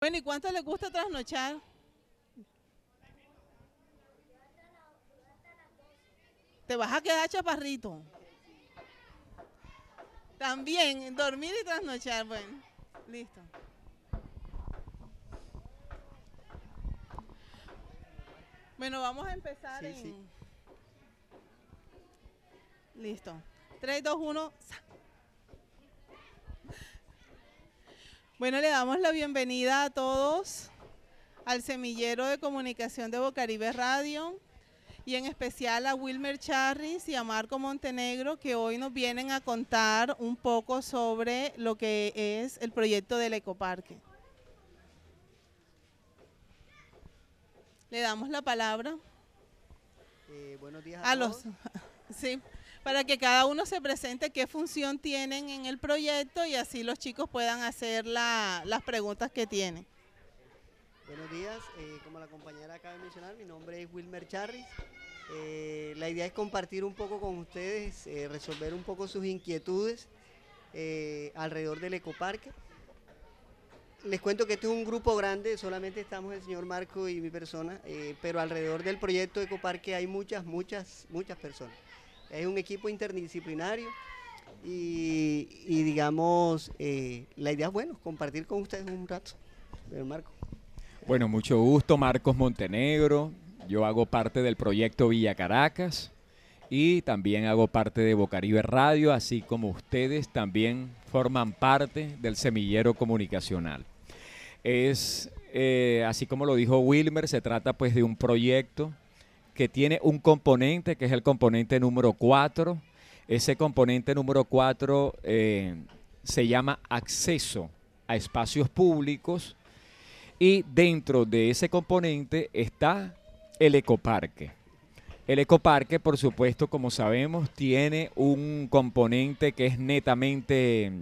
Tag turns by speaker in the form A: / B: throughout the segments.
A: Bueno, ¿y cuánto les gusta trasnochar? Te vas a quedar chaparrito. También, dormir y trasnochar. Bueno, listo. Bueno, vamos a empezar
B: Sí,
A: en...
B: sí.
A: Listo. 3, 2, 1. Bueno, le damos la bienvenida a todos al semillero de comunicación de Bocaribe Radio y en especial a Wilmer Charris y a Marco Montenegro que hoy nos vienen a contar un poco sobre lo que es el proyecto del ecoparque. Le damos la palabra
B: Eh, buenos días a,
A: a los
B: todos.
A: sí, para que cada uno se presente qué función tienen en el proyecto y así los chicos puedan hacer la- las preguntas que tienen.
B: Buenos días, eh, como la compañera acaba de mencionar, mi nombre es Wilmer Charris. Eh, la idea es compartir un poco con ustedes, eh, resolver un poco sus inquietudes alrededor del ecoparque. Les cuento que este es un grupo grande, solamente estamos el señor Marco y mi persona, pero alrededor del proyecto Ecoparque hay muchas, muchas, muchas personas. Es un equipo interdisciplinario y, digamos, eh, la idea es, bueno, compartir con ustedes un rato. Marco.
C: Bueno, mucho gusto, Marcos Montenegro. Yo hago parte del proyecto Villa Caracas y también hago parte de Bocaribe Radio, así como ustedes también forman parte del semillero comunicacional. Es, eh, así como lo dijo Wilmer, se trata pues de un proyecto que tiene un componente, que es el componente número 4. Ese componente número 4 se llama acceso a espacios públicos y dentro de ese componente está el ecoparque. El ecoparque, por supuesto, como sabemos, tiene un componente que es netamente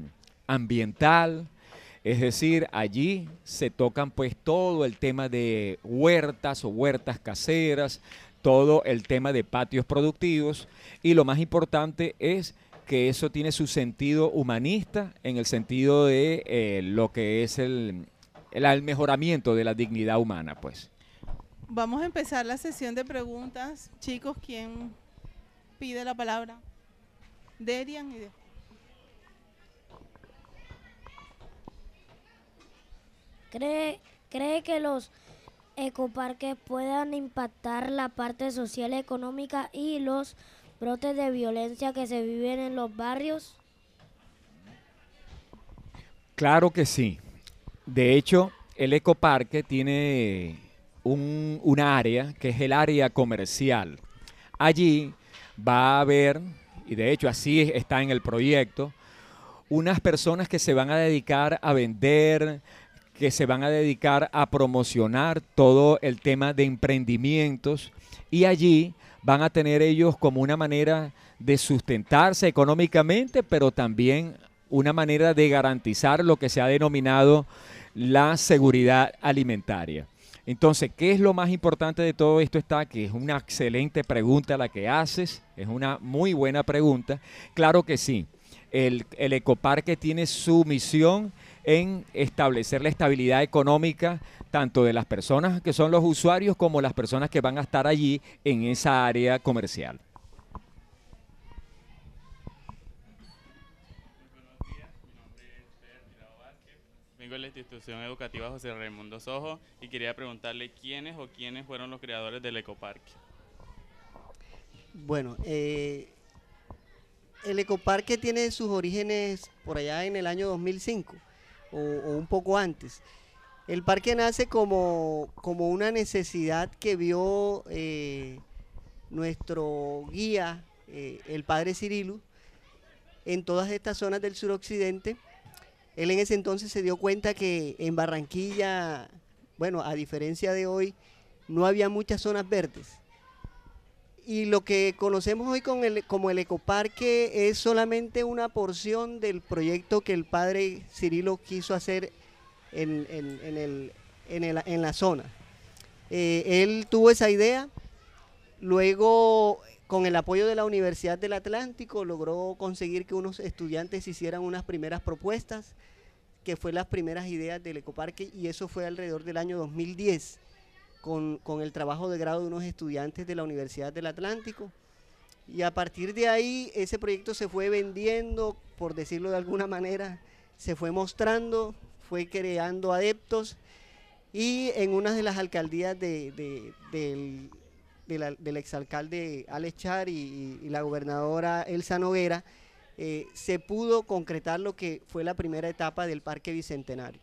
C: ambiental, es decir, allí se tocan pues todo el tema de huertas o huertas caseras, todo el tema de patios productivos y lo más importante es que eso tiene su sentido humanista en el sentido de eh, lo que es el, el, el mejoramiento de la dignidad humana, pues.
A: Vamos a empezar la sesión de preguntas. Chicos, ¿quién pide la palabra? Derian y de-
D: ¿Cree, ¿Cree que los ecoparques puedan impactar la parte social, económica y los brotes de violencia que se viven en los barrios?
C: Claro que sí. De hecho, el ecoparque tiene un, un área que es el área comercial. Allí va a haber, y de hecho así está en el proyecto, unas personas que se van a dedicar a vender, que se van a dedicar a promocionar todo el tema de emprendimientos y allí van a tener ellos como una manera de sustentarse económicamente, pero también una manera de garantizar lo que se ha denominado la seguridad alimentaria. Entonces, ¿qué es lo más importante de todo esto? Está que es una excelente pregunta la que haces, es una muy buena pregunta. Claro que sí, el, el ecoparque tiene su misión en establecer la estabilidad económica tanto de las personas que son los usuarios como las personas que van a estar allí en esa área comercial.
E: Vengo de la institución educativa José Raimundo Sojo y quería preguntarle quiénes o quiénes fueron los creadores del ecoparque.
B: Bueno, eh, el ecoparque tiene sus orígenes por allá en el año 2005 o, un poco antes. El parque nace como, como una necesidad que vio eh, nuestro guía, eh, el padre Cirilo, en todas estas zonas del suroccidente. Él en ese entonces se dio cuenta que en Barranquilla, bueno, a diferencia de hoy, no había muchas zonas verdes y lo que conocemos hoy con el, como el ecoparque es solamente una porción del proyecto que el padre Cirilo quiso hacer en, en- el- en la zona. Eh, él tuvo esa idea, luego con el apoyo de la Universidad del Atlántico logró conseguir que unos estudiantes hicieran unas primeras propuestas que fue las primeras ideas del ecoparque y eso fue alrededor del año 2010 con, el trabajo de grado de unos estudiantes de la Universidad del Atlántico. Y a partir de ahí ese proyecto se fue vendiendo, por decirlo de alguna manera, se fue mostrando, fue creando adeptos y en una de las alcaldías de, de- del, exalcalde Alex Char y, y la gobernadora Elsa Noguera, eh, se pudo concretar lo que fue la primera etapa del Parque Bicentenario.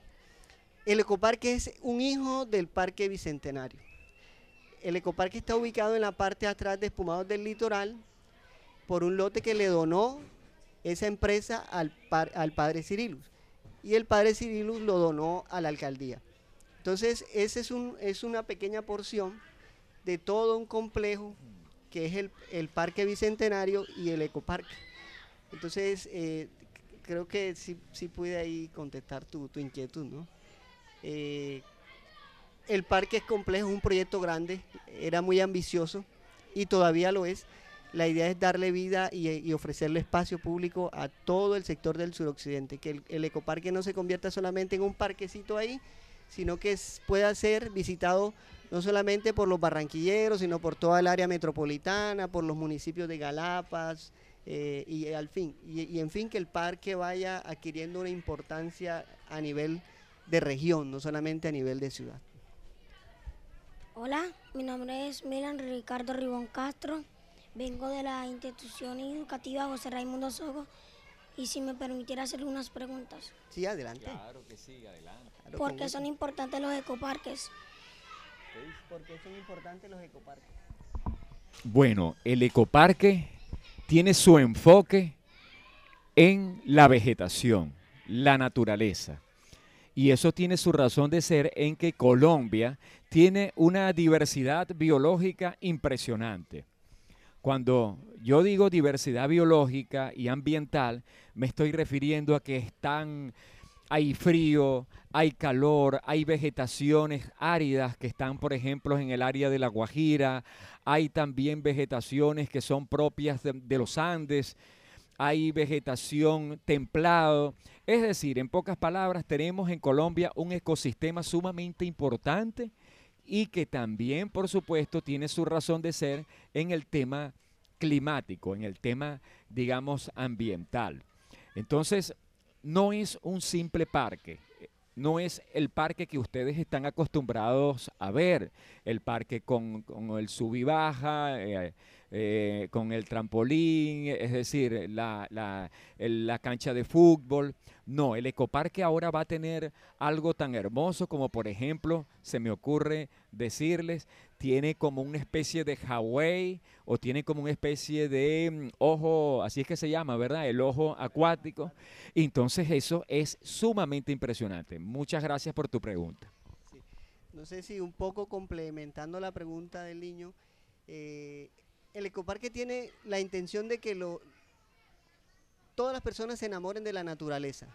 B: El ecoparque es un hijo del Parque Bicentenario. El ecoparque está ubicado en la parte atrás de Espumados del Litoral por un lote que le donó esa empresa al, padre Cirilus. Y el padre Cirilus lo donó a la alcaldía. Entonces, esa es, un, es una pequeña porción de todo un complejo que es el, el Parque Bicentenario y el Ecoparque. Entonces, eh, creo que sí, sí pude ahí contestar tu, tu inquietud, ¿no? Eh, el parque es complejo, es un proyecto grande, era muy ambicioso y todavía lo es. La idea es darle vida y, ofrecerle espacio público a todo el sector del suroccidente, que el, el ecoparque no se convierta solamente en un parquecito ahí, sino que pueda ser visitado no solamente por los barranquilleros, sino por toda el área metropolitana, por los municipios de Galapas, eh, y al fin, y en fin que el parque vaya adquiriendo una importancia a nivel de región, no solamente a nivel de ciudad.
D: Hola, mi nombre es Milan Ricardo Ribón Castro. Vengo de la institución educativa José Raimundo Sogo y si me permitiera hacerle unas preguntas.
B: Sí, adelante.
C: Claro que sí, adelante.
B: Claro,
D: ¿Por qué son importantes los ecoparques?
B: ¿Por qué son importantes los ecoparques?
C: Bueno, el ecoparque tiene su enfoque en la vegetación, la naturaleza. Y eso tiene su razón de ser en que Colombia tiene una diversidad biológica impresionante. Cuando yo digo diversidad biológica y ambiental, me estoy refiriendo a que están, hay frío, hay calor, hay vegetaciones áridas que están, por ejemplo, en el área de La Guajira, hay también vegetaciones que son propias de, de los Andes, hay vegetación templado. Es decir, en pocas palabras, tenemos en Colombia un ecosistema sumamente importante y que también, por supuesto, tiene su razón de ser en el tema climático, en el tema, digamos, ambiental. Entonces, no es un simple parque, no es el parque que ustedes están acostumbrados a ver, el parque con, con el sub y baja, eh, eh, con el trampolín, es decir, la, la- la cancha de fútbol. No, el ecoparque ahora va a tener algo tan hermoso como, por ejemplo, se me ocurre decirles, tiene como una especie de Hawái o tiene como una especie de mm, ojo, así es que se llama, ¿verdad? El ojo acuático. Entonces eso es sumamente impresionante. Muchas gracias por tu pregunta.
B: No sé si un poco complementando la pregunta del niño, eh, el ecoparque tiene la intención de que todas las personas se enamoren de la naturaleza.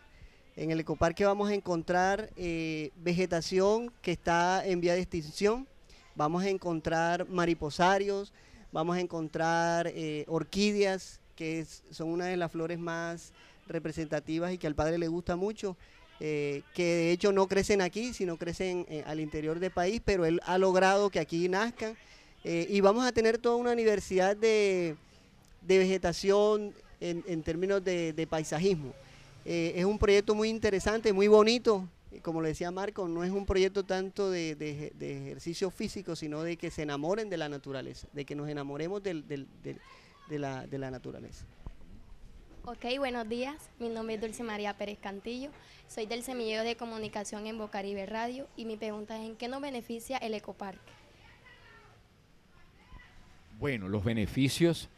B: En el ecoparque vamos a encontrar eh, vegetación que está en vía de extinción, vamos a encontrar mariposarios, vamos a encontrar eh, orquídeas, que son una de las flores más representativas y que al padre le gusta mucho eh, que de hecho no crecen aquí, sino crecen al interior del país, pero él ha logrado que aquí nazcan. Eh, y vamos a tener toda una universidad de, de vegetación en, en términos de, paisajismo. Eh, es un proyecto muy interesante, muy bonito. y Como le decía Marco, no es un proyecto tanto de, de- de ejercicio físico, sino de que se enamoren de la naturaleza, de que nos enamoremos del- del- del- de, la, de la naturaleza.
F: Ok, buenos días. Mi nombre es Dulce María Pérez Cantillo. Soy del semillero de comunicación en Bocaribe Radio y mi pregunta es ¿en qué nos beneficia el ecoparque?
C: Bueno, los beneficios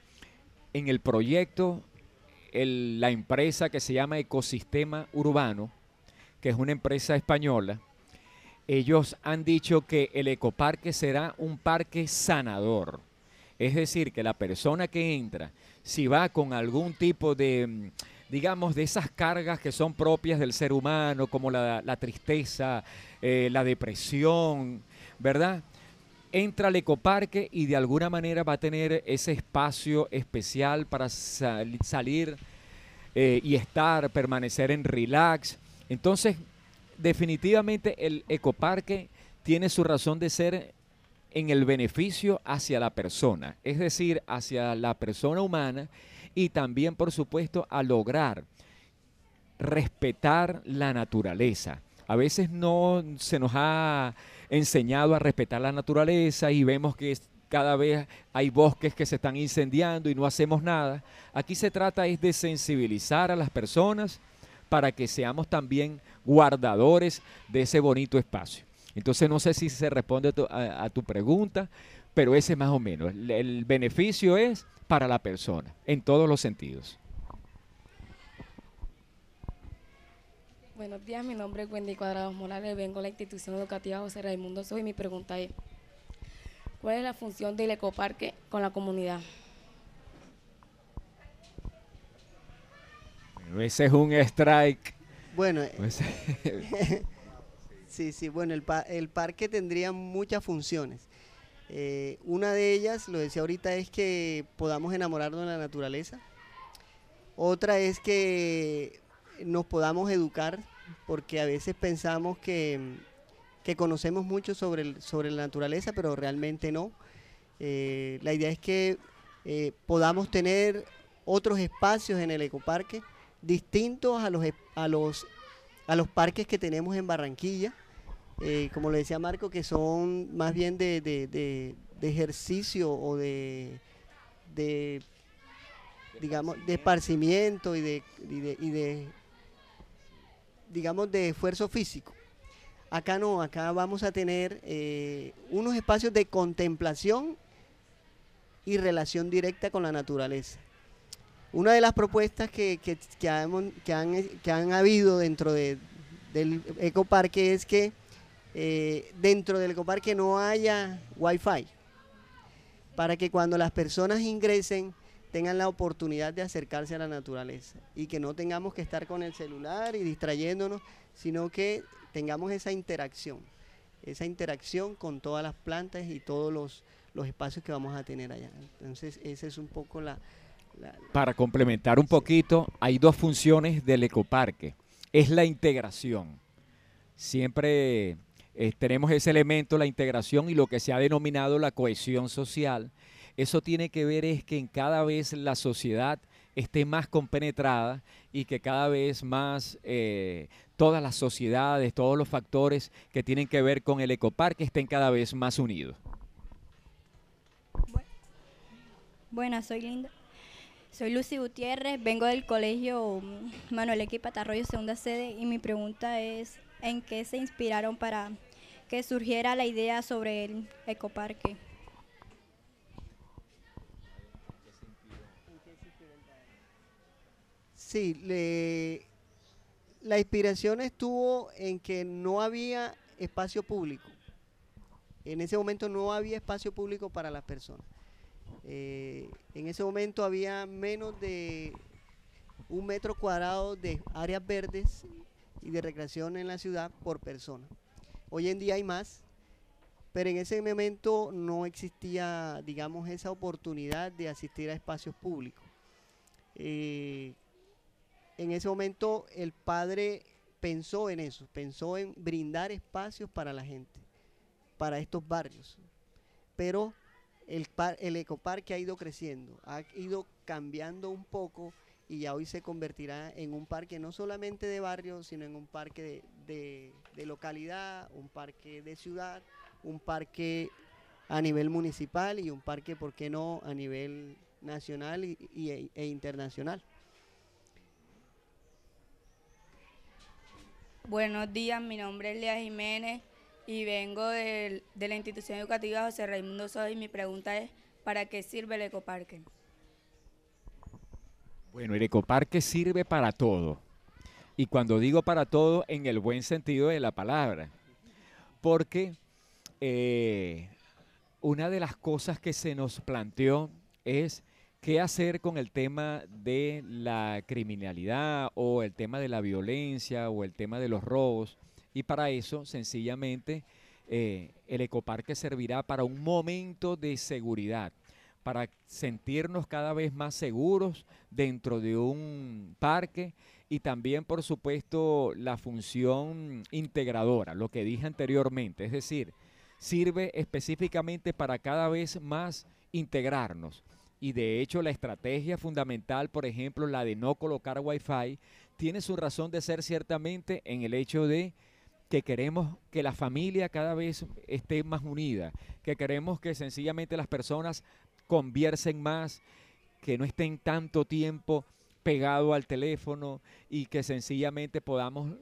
C: en el proyecto, la empresa que se llama Ecosistema Urbano, que es una empresa española, ellos han dicho que el ecoparque será un parque sanador. Es decir, que la persona que entra, si va con algún tipo de, mm, digamos, de esas cargas que son propias del ser humano, como la, la tristeza, eh, la depresión, ¿verdad? Entra al ecoparque y de alguna manera va a tener ese espacio especial para sal- salir eh, y estar, permanecer en relax. Entonces, definitivamente el ecoparque tiene su razón de ser en el beneficio hacia la persona, es decir, hacia la persona humana y también, por supuesto, a lograr respetar la naturaleza. A veces no se nos ha enseñado a respetar la naturaleza y vemos que cada vez hay bosques que se están incendiando y no hacemos nada. Aquí se trata es de sensibilizar a las personas para que seamos también guardadores de ese bonito espacio. Entonces no sé si se responde a tu, pregunta, pero ese más o menos. el beneficio es para la persona, en todos los sentidos.
G: Buenos días, mi nombre es Wendy Cuadrados Morales, vengo de la institución educativa José Raimundo Soy y mi pregunta es, ¿cuál es la función del ecoparque con la comunidad?
C: ese es un strike.
B: Bueno, pues, sí, sí, bueno, el, el parque tendría muchas funciones. Eh, una de ellas, lo decía ahorita, es que podamos enamorarnos de la naturaleza. Otra es que nos podamos educar, porque a veces pensamos que, conocemos mucho sobre, sobre la naturaleza, pero realmente no. Eh, la idea es que eh, podamos tener otros espacios en el ecoparque distintos a los, a los, a los parques que tenemos en Barranquilla eh, como le decía Marco, que son más bien de, ejercicio o de, digamos, de esparcimiento de, y de, digamos, de esfuerzo físico. Acá no, acá vamos a tener eh, unos espacios de contemplación y relación directa con la naturaleza. Una de las propuestas que, que, que, han, que han habido dentro de, del ecoparque es que eh, dentro del ecoparque no haya wifi, para que cuando las personas ingresen tengan la oportunidad de acercarse a la naturaleza y que no tengamos que estar con el celular y distrayéndonos, sino que tengamos esa interacción, esa interacción con todas las plantas y todos los, espacios que vamos a tener allá. Entonces, esa es un poco la...
C: Para complementar un poquito, hay dos funciones del ecoparque. Es la integración. Siempre eh, tenemos ese elemento, la integración y lo que se ha denominado la cohesión social. Eso tiene que ver es que en cada vez la sociedad esté más compenetrada y que cada vez más eh, todas las sociedades, todos los factores que tienen que ver con el ecoparque estén cada vez más unidos.
H: Buenas, soy Linda. Soy Lucy Gutiérrez, vengo del colegio Manuel Equipa Arroyo, segunda sede, y mi pregunta es, ¿en qué se inspiraron para que surgiera la idea sobre el ecoparque.
B: Sí, la inspiración estuvo en que no había espacio público. En ese momento no había espacio público para las personas. Eh, en ese momento había menos de un metro cuadrado de áreas verdes y de recreación en la ciudad por persona. Hoy en día hay más, pero en ese momento no existía, digamos, esa oportunidad de asistir a espacios públicos. Eh, en ese momento el padre pensó en eso, pensó en brindar espacios para la gente, para estos barrios. Pero el, el ecoparque ha ido creciendo, ha ido cambiando un poco y ya hoy se convertirá en un parque no solamente de barrio, sino en un parque de, localidad, un parque de ciudad, un parque a nivel municipal y un parque, ¿por qué no?, a nivel nacional y, e, internacional.
I: Buenos días, mi nombre es Lea Jiménez y vengo de, la institución educativa José Raimundo Soy. Mi pregunta es, ¿para qué sirve el ecoparque?
C: Bueno, el ecoparque sirve para todo. Y cuando digo para todo, en el buen sentido de la palabra. Porque eh, una de las cosas que se nos planteó es qué hacer con el tema de la criminalidad o el tema de la violencia o el tema de los robos. Y para eso, sencillamente, eh, el ecoparque servirá para un momento de seguridad, para sentirnos cada vez más seguros dentro de un parque y también, por supuesto, la función integradora, lo que dije anteriormente, es decir, sirve específicamente para cada vez más integrarnos. Y de hecho la estrategia fundamental, por ejemplo, la de no colocar Wi-Fi, tiene su razón de ser ciertamente en el hecho de que queremos que la familia cada vez esté más unida, que queremos que sencillamente las personas conviersen más, que no estén tanto tiempo pegado al teléfono y que sencillamente podamos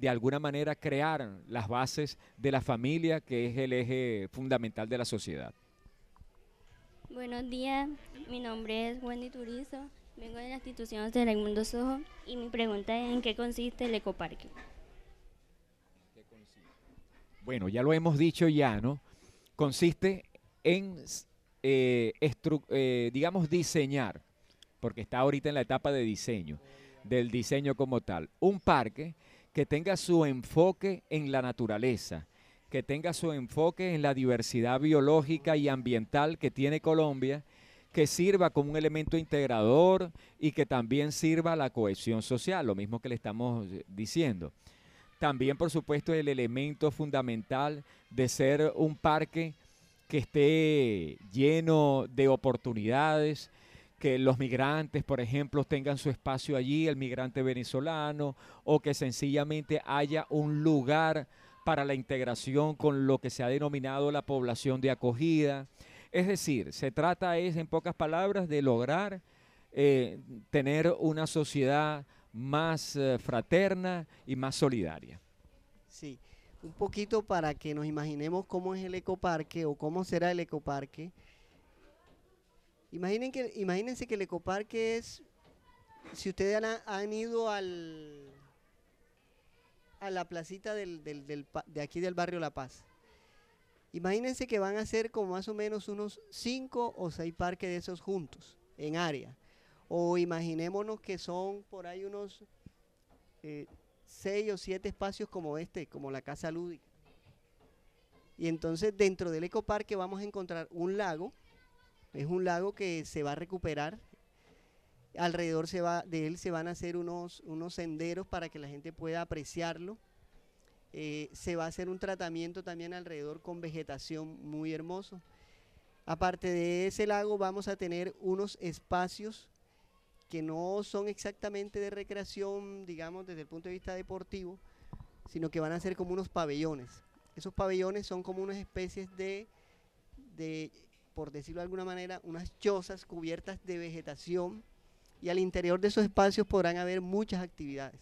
C: de alguna manera crear las bases de la familia, que es el eje fundamental de la sociedad.
J: Buenos días, mi nombre es Wendy Turizo, vengo de la institución de Raimundo Sojo y mi pregunta es en qué consiste el ecoparque.
C: Bueno, ya lo hemos dicho ya, ¿no? Consiste en, eh, eh, digamos, diseñar, porque está ahorita en la etapa de diseño, del diseño como tal, un parque que tenga su enfoque en la naturaleza, que tenga su enfoque en la diversidad biológica y ambiental que tiene Colombia, que sirva como un elemento integrador y que también sirva a la cohesión social, lo mismo que le estamos eh, diciendo. También, por supuesto, el elemento fundamental de ser un parque que esté lleno de oportunidades, que los migrantes, por ejemplo, tengan su espacio allí, el migrante venezolano, o que sencillamente haya un lugar para la integración con lo que se ha denominado la población de acogida. Es decir, se trata es, en pocas palabras, de lograr eh, tener una sociedad más eh, fraterna y más solidaria.
B: Sí, un poquito para que nos imaginemos cómo es el ecoparque o cómo será el ecoparque. Imaginen que, imagínense que el ecoparque es, si ustedes han, ido al, a la placita del, de aquí del barrio La Paz, imagínense que van a ser como más o menos unos cinco o seis parques de esos juntos en área. O imaginémonos que son por ahí unos eh, seis o siete espacios como este, como la Casa Lúdica. Y entonces dentro del ecoparque vamos a encontrar un lago, es un lago que se va a recuperar. Alrededor de él se van a hacer unos, unos senderos para que la gente pueda apreciarlo. Eh, se va a hacer un tratamiento también alrededor con vegetación muy hermoso. Aparte de ese lago vamos a tener unos espacios que no son exactamente de recreación, digamos, desde el punto de vista deportivo, sino que van a ser como unos pabellones. Esos pabellones son como unas especies de, de por decirlo de alguna manera, unas chozas cubiertas de vegetación y al interior de esos espacios podrán haber muchas actividades.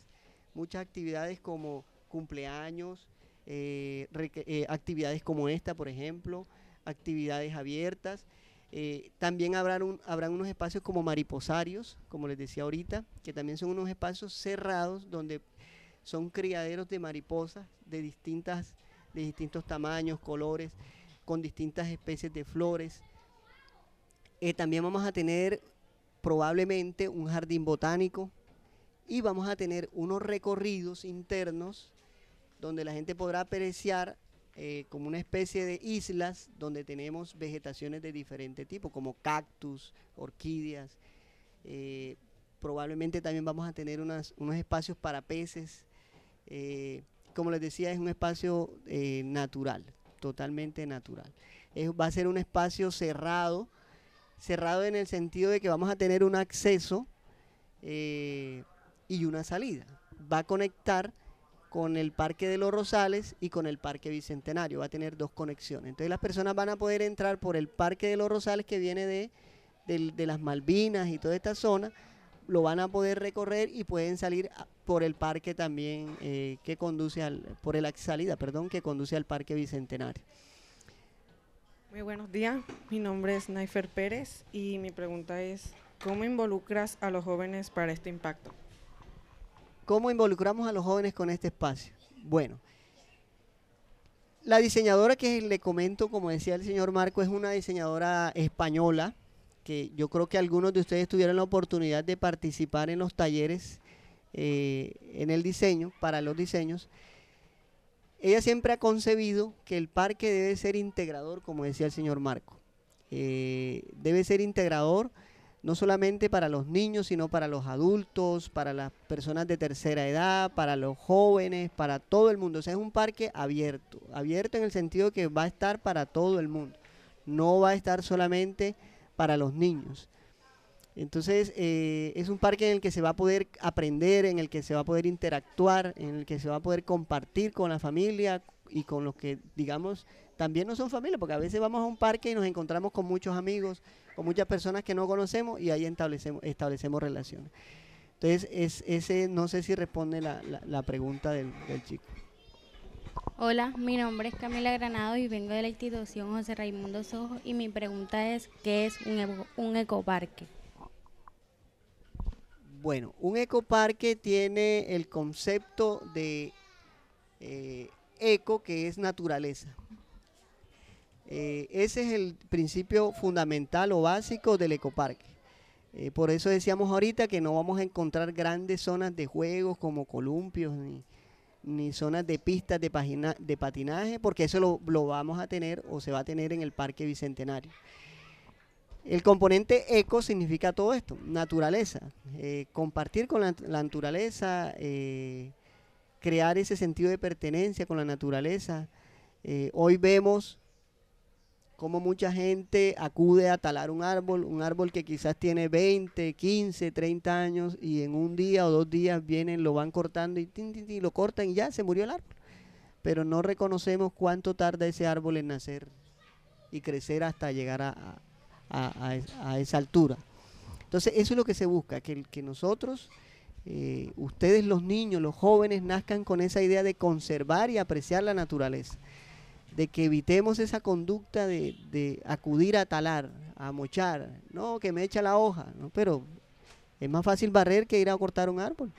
B: Muchas actividades como cumpleaños, eh, eh, actividades como esta, por ejemplo, actividades abiertas eh, también habrán, unos espacios como mariposarios, como les decía ahorita, que también son unos espacios cerrados donde son criaderos de mariposas de, distintas, de distintos tamaños, colores, con distintas especies de flores. También vamos a tener probablemente un jardín botánico y vamos a tener unos recorridos internos donde la gente podrá apreciar eh, como una especie de islas donde tenemos vegetaciones de diferente tipo, como cactus, orquídeas. Eh, probablemente también vamos a tener unos espacios para peces. Eh, como les decía, es un espacio natural, totalmente natural. va a ser un espacio cerrado, cerrado en el sentido de que vamos a tener un acceso y una salida. Va a conectar con el Parque de los Rosales y con el Parque Bicentenario. Va a tener dos conexiones. Entonces las personas van a poder entrar por el Parque de los Rosales que viene de, las Malvinas y toda esta zona. Lo van a poder recorrer y pueden salir por el parque también eh, que conduce al, por la salida, perdón, que conduce al Parque Bicentenario.
K: Muy buenos días, mi nombre es Naifer Pérez y mi pregunta es, ¿cómo involucras a los jóvenes para este impacto?
B: ¿Cómo involucramos a los jóvenes con este espacio? Bueno, la diseñadora que le comento, como decía el señor Marco, es una diseñadora española, que yo creo que algunos de ustedes tuvieron la oportunidad de participar en los talleres eh, en el diseño, para los diseños. Ella siempre ha concebido que el parque debe ser integrador, como decía el señor Marco. eh, debe ser integrador no solamente para los niños, sino para los adultos, para las personas de tercera edad, para los jóvenes, para todo el mundo. O sea, es un parque abierto, abierto en el sentido que va a estar para todo el mundo, no va a estar solamente para los niños. Entonces, eh, es un parque en el que se va a poder aprender, en el que se va a poder interactuar, en el que se va a poder compartir con la familia y con los que, digamos, también no son familia, porque a veces vamos a un parque y nos encontramos con muchos amigos, con muchas personas que no conocemos y ahí establecemos, establecemos relaciones. Entonces, es, ese no sé si responde la, pregunta del, chico.
L: Hola, mi nombre es Camila Granado y vengo de la institución José Raimundo Sojo y mi pregunta es, ¿qué es un, un ecoparque?
B: Bueno, un ecoparque tiene el concepto de eh, eco, que es naturaleza. Eh, ese es el principio fundamental o básico del ecoparque. Eh, por eso decíamos ahorita que no vamos a encontrar grandes zonas de juegos como columpios ni, zonas de pistas de, de patinaje, porque eso lo, vamos a tener o se va a tener en el Parque Bicentenario. El componente eco significa todo esto, naturaleza, eh, compartir con la, naturaleza, crear ese sentido de pertenencia con la naturaleza. hoy vemos como mucha gente acude a talar un árbol, un árbol que quizás tiene 20, 15, 30 años y en un día o dos días vienen, lo van cortando y, lo cortan y ya se murió el árbol. Pero no reconocemos cuánto tarda ese árbol en nacer y crecer hasta llegar a, esa altura. Entonces eso es lo que se busca, que, nosotros, eh, ustedes los niños, los jóvenes, nazcan con esa idea de conservar y apreciar la naturaleza de que evitemos esa conducta de, acudir a talar, a mochar, no, que me echa la hoja, ¿no? pero es más fácil barrer que ir a cortar un árbol.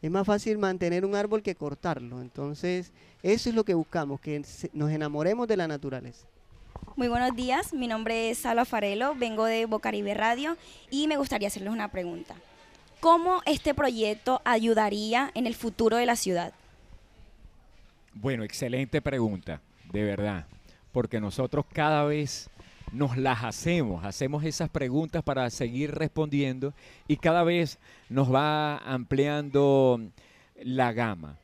B: Es más fácil mantener un árbol que cortarlo. Entonces, eso es lo que buscamos, que nos enamoremos de la naturaleza.
M: Muy buenos días, mi nombre es Salva Farelo, vengo de Bocaribe Radio y me gustaría hacerles una pregunta. ¿Cómo este proyecto ayudaría en el futuro de la ciudad?
C: Bueno, excelente pregunta, de verdad, porque nosotros cada vez nos las hacemos, hacemos esas preguntas para seguir respondiendo y cada vez nos va ampliando la gama.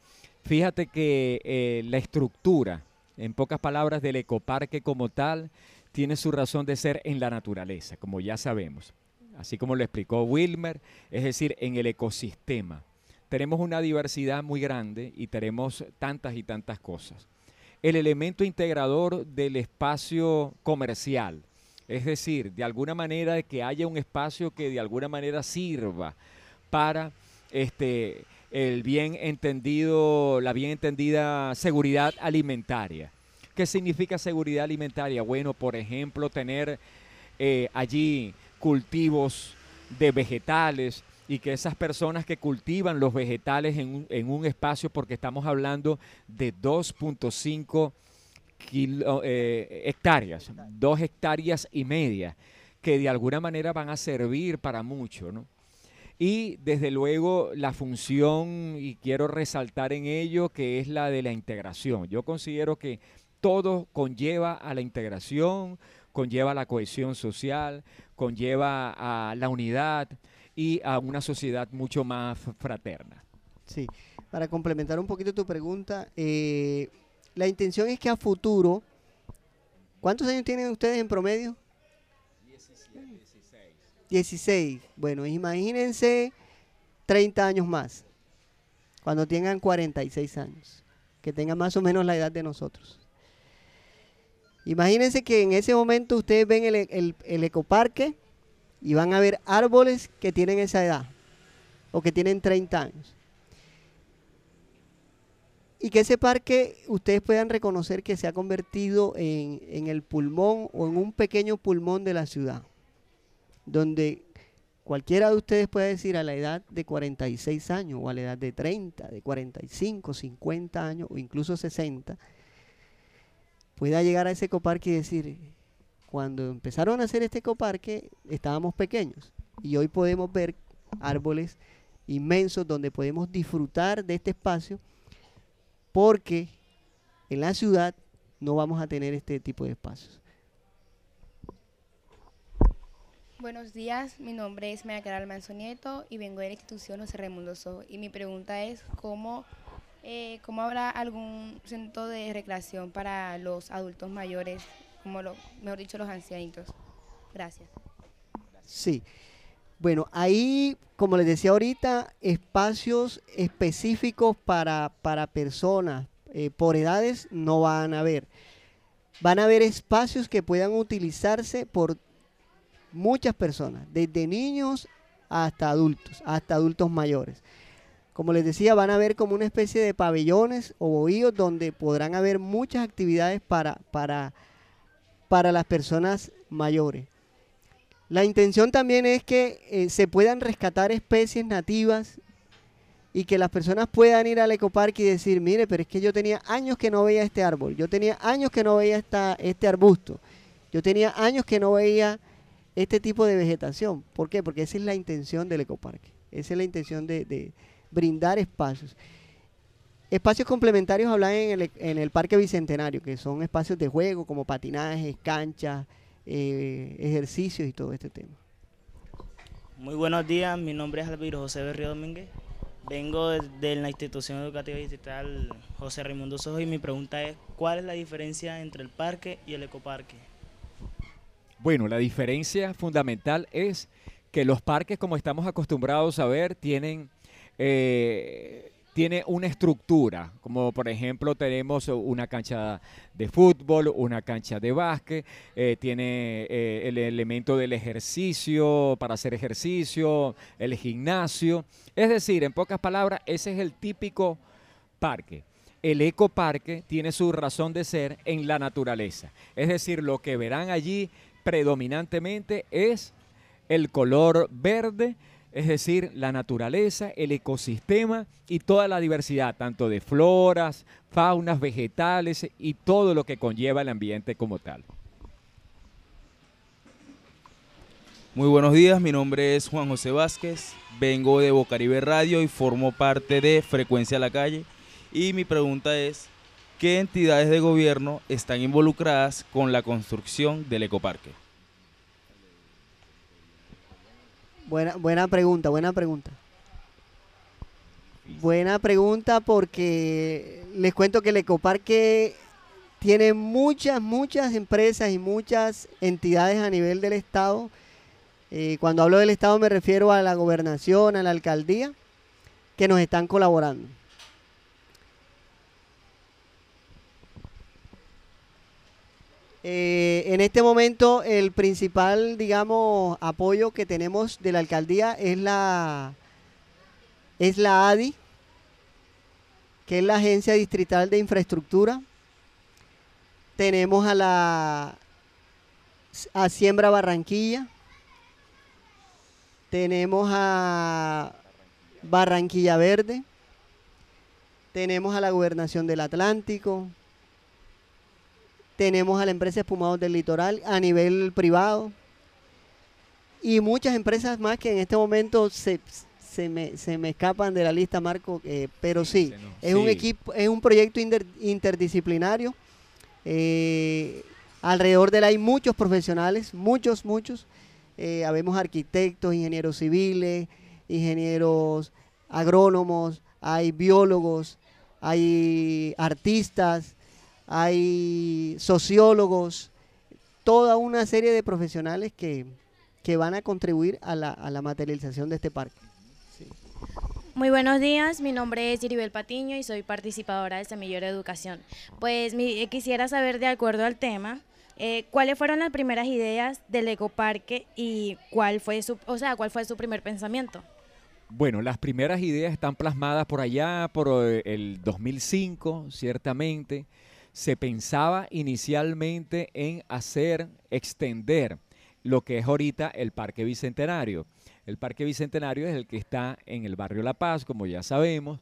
C: Fíjate que eh, la estructura, en pocas palabras, del ecoparque como tal, tiene su razón de ser en la naturaleza, como ya sabemos, así como lo explicó Wilmer, es decir, en el ecosistema tenemos una diversidad muy grande y tenemos tantas y tantas cosas. El elemento integrador del espacio comercial, es decir, de alguna manera que haya un espacio que de alguna manera sirva para este, el bien entendido, la bien entendida seguridad alimentaria. ¿Qué significa seguridad alimentaria? Bueno, por ejemplo, tener eh, allí cultivos de vegetales, y que esas personas que cultivan los vegetales en un, en un espacio, porque estamos hablando de 2.5 eh, hectáreas, dos hectáreas y media, que de alguna manera van a servir para mucho, ¿no? Y desde luego la función, y quiero resaltar en ello, que es la de la integración. Yo considero que todo conlleva a la integración, conlleva a la cohesión social, conlleva a la unidad, y a una sociedad mucho más fraterna.
B: Sí, para complementar un poquito tu pregunta, eh, la intención es que a futuro, ¿cuántos años tienen ustedes en promedio?
C: 17, 16.
B: 16. Bueno, imagínense 30 años más, cuando tengan 46 años, que tengan más o menos la edad de nosotros. Imagínense que en ese momento ustedes ven el, el, el ecoparque y van a ver árboles que tienen esa edad o que tienen 30 años. Y que ese parque ustedes puedan reconocer que se ha convertido en, en el pulmón o en un pequeño pulmón de la ciudad, donde cualquiera de ustedes puede decir a la edad de 46 años o a la edad de 30, de 45, 50 años o incluso 60, pueda llegar a ese coparque y decir, cuando empezaron a hacer este ecoparque estábamos pequeños y hoy podemos ver árboles inmensos donde podemos disfrutar de este espacio porque en la ciudad no vamos a tener este tipo de espacios.
N: Buenos días, mi nombre es María Clara Almanzo Nieto y vengo de la institución José Raimundo. Y mi pregunta es, ¿cómo, eh, ¿cómo habrá algún centro de recreación para los adultos mayores, como lo, mejor dicho, los ancianitos? Gracias.
B: Sí. Bueno, ahí, como les decía ahorita, espacios específicos para, para personas eh, por edades no van a haber. Van a haber espacios que puedan utilizarse por muchas personas, desde niños hasta adultos, hasta adultos mayores. Como les decía, van a haber como una especie de pabellones o bohíos donde podrán haber muchas actividades para, para, para las personas mayores. La intención también es que eh, se puedan rescatar especies nativas y que las personas puedan ir al ecoparque y decir, mire, pero es que yo tenía años que no veía este árbol, yo tenía años que no veía esta, este arbusto, yo tenía años que no veía este tipo de vegetación. ¿Por qué? Porque esa es la intención del ecoparque. Esa es la intención de, brindar espacios. Espacios complementarios hablan en el, Parque Bicentenario, que son espacios de juego como patinajes, canchas, eh, ejercicios y todo este tema.
O: Muy buenos días, mi nombre es Alviro José Berrío Domínguez. Vengo de, la institución educativa digital José Raimundo Sojo y mi pregunta es, ¿cuál es la diferencia entre el parque y el ecoparque?
C: Bueno, la diferencia fundamental es que los parques, como estamos acostumbrados a ver, tienen, eh, tiene una estructura, como por ejemplo tenemos una cancha de fútbol, una cancha de básquet, eh, tiene eh, el elemento del ejercicio para hacer ejercicio, el gimnasio. Es decir, en pocas palabras, ese es el típico parque el ecoparque tiene su razón de ser en la naturaleza. Es decir, lo que verán allí predominantemente es el color verde, es decir, la naturaleza, el ecosistema y toda la diversidad, tanto de floras, faunas, vegetales y todo lo que conlleva el ambiente como tal.
P: Muy buenos días, mi nombre es Juan José Vázquez, vengo de Bocaribe Radio y formo parte de Frecuencia a la Calle. Y mi pregunta es, ¿qué entidades de gobierno están involucradas con la construcción del ecoparque?
B: Buena, buena pregunta, buena pregunta. Buena pregunta porque les cuento que el ecoparque tiene muchas, muchas empresas y muchas entidades a nivel del Estado. Eh, cuando hablo del Estado me refiero a la gobernación, a la alcaldía, que nos están colaborando. Eh, en este momento el principal, digamos, apoyo que tenemos de la alcaldía es la, es la ADI, que es la Agencia Distrital de Infraestructura. Tenemos a la a Siembra Barranquilla. Tenemos a Barranquilla Verde. Tenemos a la Gobernación del Atlántico tenemos a la empresa Espumados del Litoral a nivel privado y muchas empresas más que en este momento se, se, me, se me escapan de la lista, Marco, eh, pero sí, es un equipo, es un proyecto interdisciplinario. Eh, alrededor de él hay muchos profesionales, muchos, muchos. Eh, habemos arquitectos, ingenieros civiles, ingenieros agrónomos, hay biólogos, hay artistas, hay sociólogos, toda una serie de profesionales que, van a contribuir a la, materialización de este parque.
Q: Muy buenos días, mi nombre es Iribel Patiño y soy participadora de Semillero de Educación. Pues eh, quisiera saber, de acuerdo al tema, eh, ¿cuáles fueron las primeras ideas del ecoparque y cuál fue su, o sea, cuál fue su primer pensamiento?
C: Bueno, las primeras ideas están plasmadas por allá, por eh, el 2005, ciertamente se pensaba inicialmente en hacer, extender lo que es ahorita el Parque Bicentenario. El Parque Bicentenario es el que está en el barrio La Paz, como ya sabemos,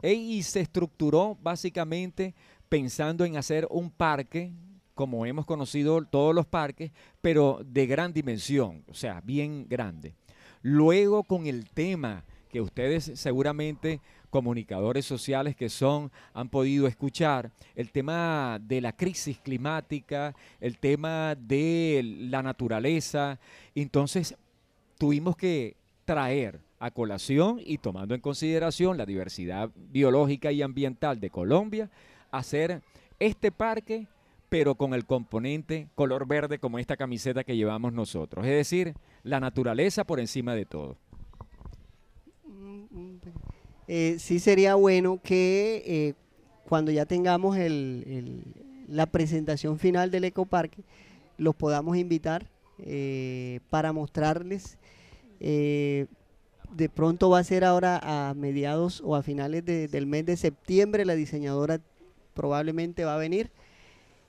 C: e, y se estructuró básicamente pensando en hacer un parque, como hemos conocido todos los parques, pero de gran dimensión, o sea, bien grande. Luego con el tema que ustedes seguramente comunicadores sociales que son, han podido escuchar el tema de la crisis climática, el tema de la naturaleza. Entonces, tuvimos que traer a colación y tomando en consideración la diversidad biológica y ambiental de Colombia, hacer este parque, pero con el componente color verde como esta camiseta que llevamos nosotros. Es decir, la naturaleza por encima de todo.
B: Eh, sí sería bueno que eh, cuando ya tengamos la presentación final del ecoparque, los podamos invitar eh, para mostrarles. De pronto va a ser ahora a mediados o a finales de, del mes de septiembre, la diseñadora probablemente va a venir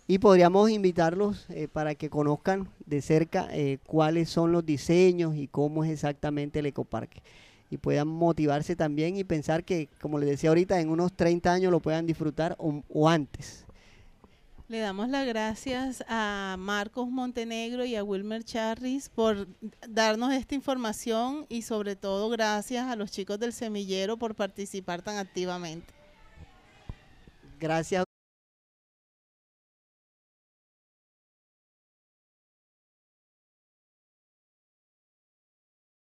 B: y podríamos invitarlos para que conozcan de cerca cuáles son los diseños y cómo es exactamente el ecoparque y puedan motivarse también y pensar que, como les decía ahorita, en unos 30 años lo puedan disfrutar o, o antes.
A: Le damos las gracias a Marcos Montenegro y a Wilmer Charris por darnos esta información y sobre todo gracias a los chicos del semillero por participar tan activamente.
B: Gracias.